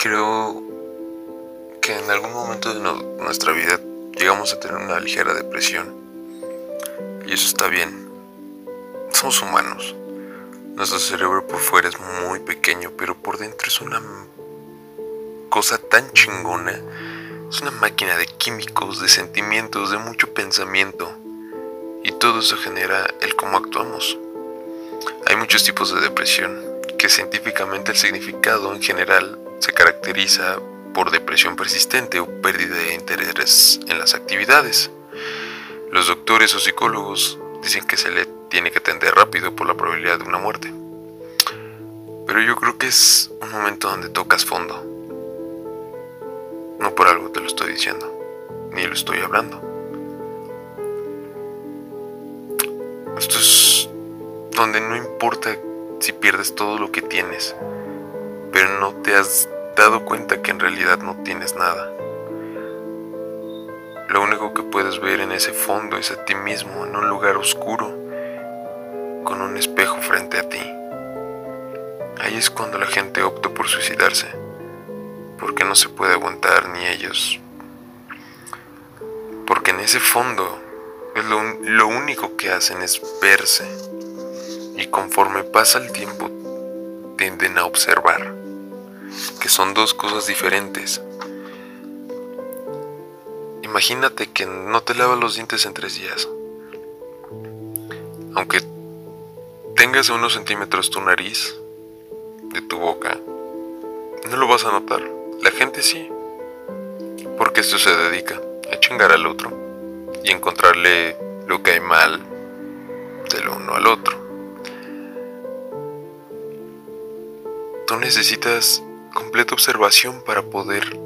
Creo que en algún momento de nuestra vida llegamos a tener una ligera depresión. Y eso está bien. Somos humanos. Nuestro cerebro por fuera es muy pequeño, pero por dentro es una cosa tan chingona. Es una máquina de químicos, de sentimientos, de mucho pensamiento. Y todo eso genera el cómo actuamos. Hay muchos tipos de depresión, que científicamente el significado en general se caracteriza por depresión persistente o pérdida de interés en las actividades. Los doctores o psicólogos dicen que se le tiene que atender rápido por la probabilidad de una muerte. Pero yo creo que es un momento donde tocas fondo. No por algo te lo estoy diciendo, ni lo estoy hablando. Esto es donde no importa si pierdes todo lo que tienes, te has dado cuenta que en realidad no tienes nada. Lo único que puedes ver en ese fondo es a ti mismo en un lugar oscuro, con un espejo frente a ti. Ahí es cuando la gente opta por suicidarse, porque no se puede aguantar ni ellos. Porque en ese fondo lo, lo único que hacen es verse y conforme pasa el tiempo tienden a observar, que son dos cosas diferentes. Imagínate que no te lavas los dientes en tres días. Aunque tengas unos centímetros tu nariz de tu boca, no lo vas a notar. La gente sí. Porque esto se dedica a chingar al otro y encontrarle lo que hay mal del uno al otro. Tú necesitas completa observación para poder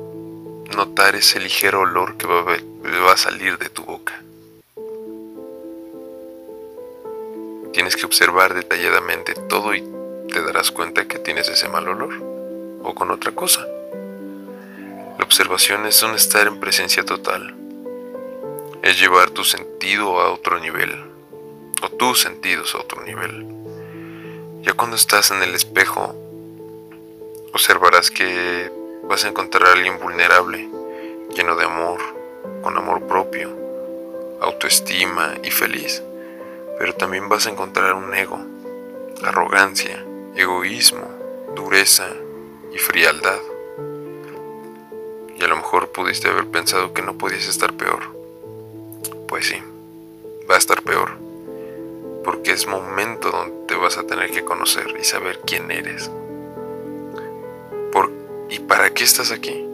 notar ese ligero olor que va a, salir de tu boca. Tienes que observar detalladamente todo y te darás cuenta que tienes ese mal olor o con otra cosa. La observación es un estar en presencia total. Es llevar tu sentido a otro nivel o tus sentidos a otro nivel. Ya cuando estás en el espejo observarás que vas a encontrar a alguien vulnerable, lleno de amor, con amor propio, autoestima y feliz. Pero también vas a encontrar un ego, arrogancia, egoísmo, dureza y frialdad. Y a lo mejor pudiste haber pensado que no podías estar peor. Pues sí, va a estar peor. Porque es momento donde te vas a tener que conocer y saber quién eres. ¿Y para qué estás aquí?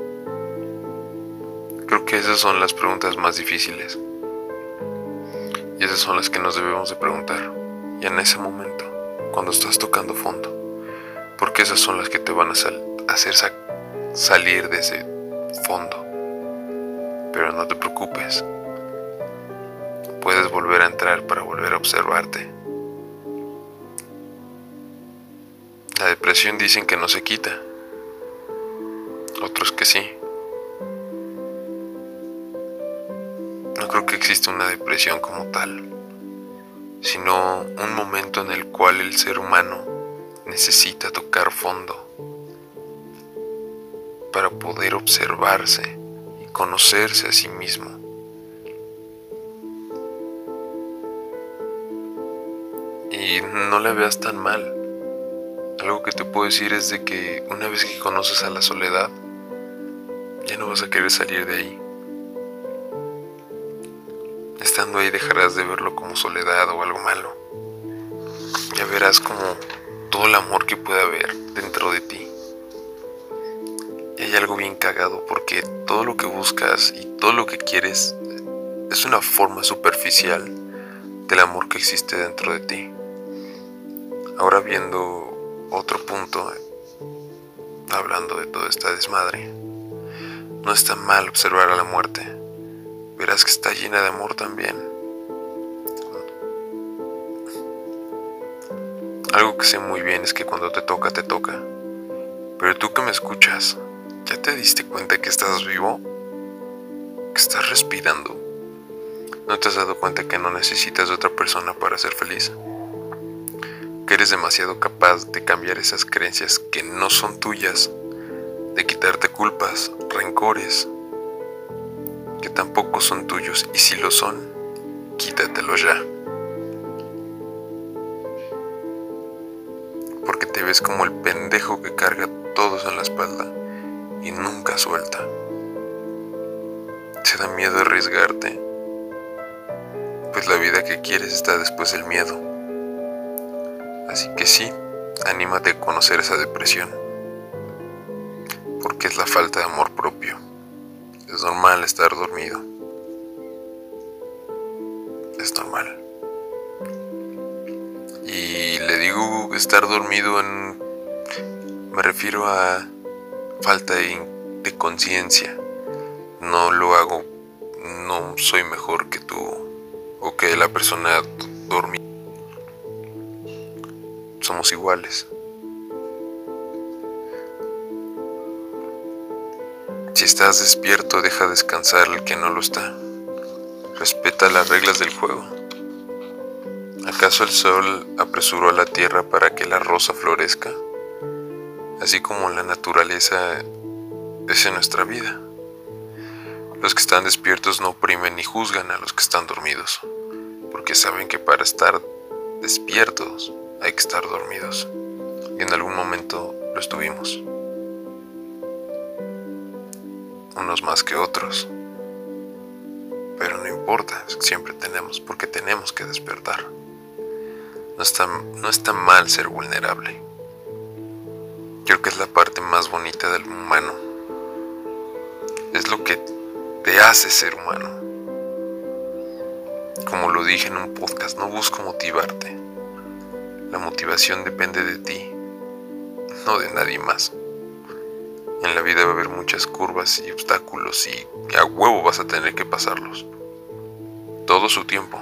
Creo que esas son las preguntas más difíciles. Y esas son las que nos debemos de preguntar. Y en ese momento, cuando estás tocando fondo, porque esas son las que te van a hacer salir de ese fondo. Pero no te preocupes. Puedes volver a entrar para volver a observarte. La depresión dicen que no se quita otros que sí. No creo que exista una depresión como tal, sino un momento en el cual el ser humano necesita tocar fondo para poder observarse y conocerse a sí mismo. Y no la veas tan mal. Algo que te puedo decir es de que una vez que conoces a la soledad, ya no vas a querer salir de ahí. Estando ahí dejarás de verlo como soledad o algo malo. Ya verás como todo el amor que puede haber dentro de ti. Y hay algo bien cagado porque todo lo que buscas y todo lo que quieres es una forma superficial del amor que existe dentro de ti. Ahora viendo otro punto, hablando de toda esta desmadre, no está mal observar a la muerte. Verás que está llena de amor también. Algo que sé muy bien es que cuando te toca, te toca. Pero tú que me escuchas, ¿ya te diste cuenta que estás vivo? Que estás respirando. ¿No te has dado cuenta que no necesitas de otra persona para ser feliz? Que eres demasiado capaz de cambiar esas creencias que no son tuyas de quitarte culpas, rencores, que tampoco son tuyos y si lo son, quítatelos ya. Porque te ves como el pendejo que carga todos en la espalda y nunca suelta. Te da miedo arriesgarte, pues la vida que quieres está después del miedo. Así que sí, anímate a conocer esa depresión, porque es la falta de amor propio. Es normal estar dormido. Es normal. Y le digo estar dormido en... Me refiero a falta de, de conciencia. No lo hago, no soy mejor que tú o que la persona dormida. Somos iguales. Si estás despierto, deja descansar el que no lo está. Respeta las reglas del juego. ¿Acaso el sol apresuró a la tierra para que la rosa florezca? Así como la naturaleza es en nuestra vida. Los que están despiertos no oprimen ni juzgan a los que están dormidos, porque saben que para estar despiertos hay que estar dormidos. Y en algún momento lo estuvimos. Unos más que otros. Pero no importa, siempre tenemos, porque tenemos que despertar. No está, no está mal ser vulnerable. Creo que es la parte más bonita del humano. Es lo que te hace ser humano. Como lo dije en un podcast, no busco motivarte. La motivación depende de ti, no de nadie más. En la vida va a haber muchas curvas y obstáculos y a huevo vas a tener que pasarlos. Todo su tiempo.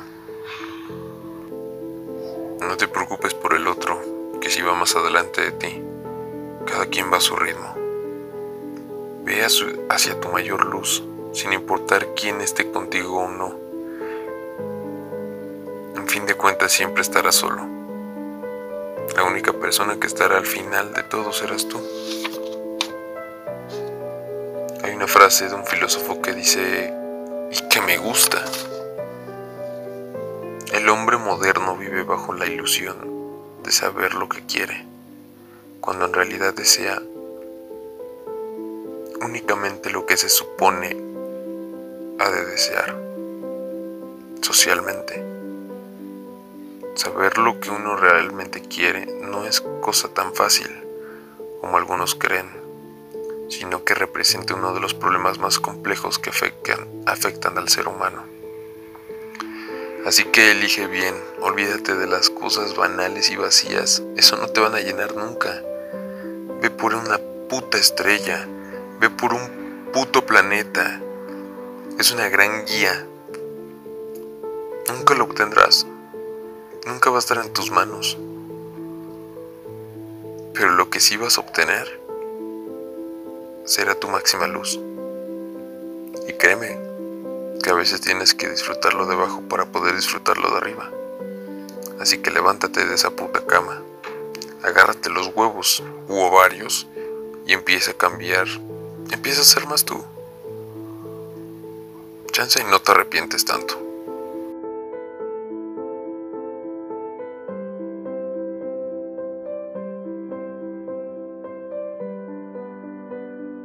No te preocupes por el otro, que si va más adelante de ti. Cada quien va a su ritmo. Ve hacia tu mayor luz, sin importar quién esté contigo o no. En fin de cuentas siempre estarás solo. La única persona que estará al final de todo serás tú. Hay una frase de un filósofo que dice, y que me gusta, el hombre moderno vive bajo la ilusión de saber lo que quiere, cuando en realidad desea únicamente lo que se supone ha de desear socialmente. Saber lo que uno realmente quiere no es cosa tan fácil como algunos creen sino que representa uno de los problemas más complejos que afectan, al ser humano. Así que elige bien, olvídate de las cosas banales y vacías, eso no te van a llenar nunca. Ve por una puta estrella, ve por un puto planeta. Es una gran guía. Nunca lo obtendrás, nunca va a estar en tus manos. Pero lo que sí vas a obtener será tu máxima luz. Y créeme que a veces tienes que disfrutarlo de abajo para poder disfrutarlo de arriba. Así que levántate de esa puta cama, agárrate los huevos u ovarios y empieza a cambiar, empieza a ser más tú. Chance y no te arrepientes tanto.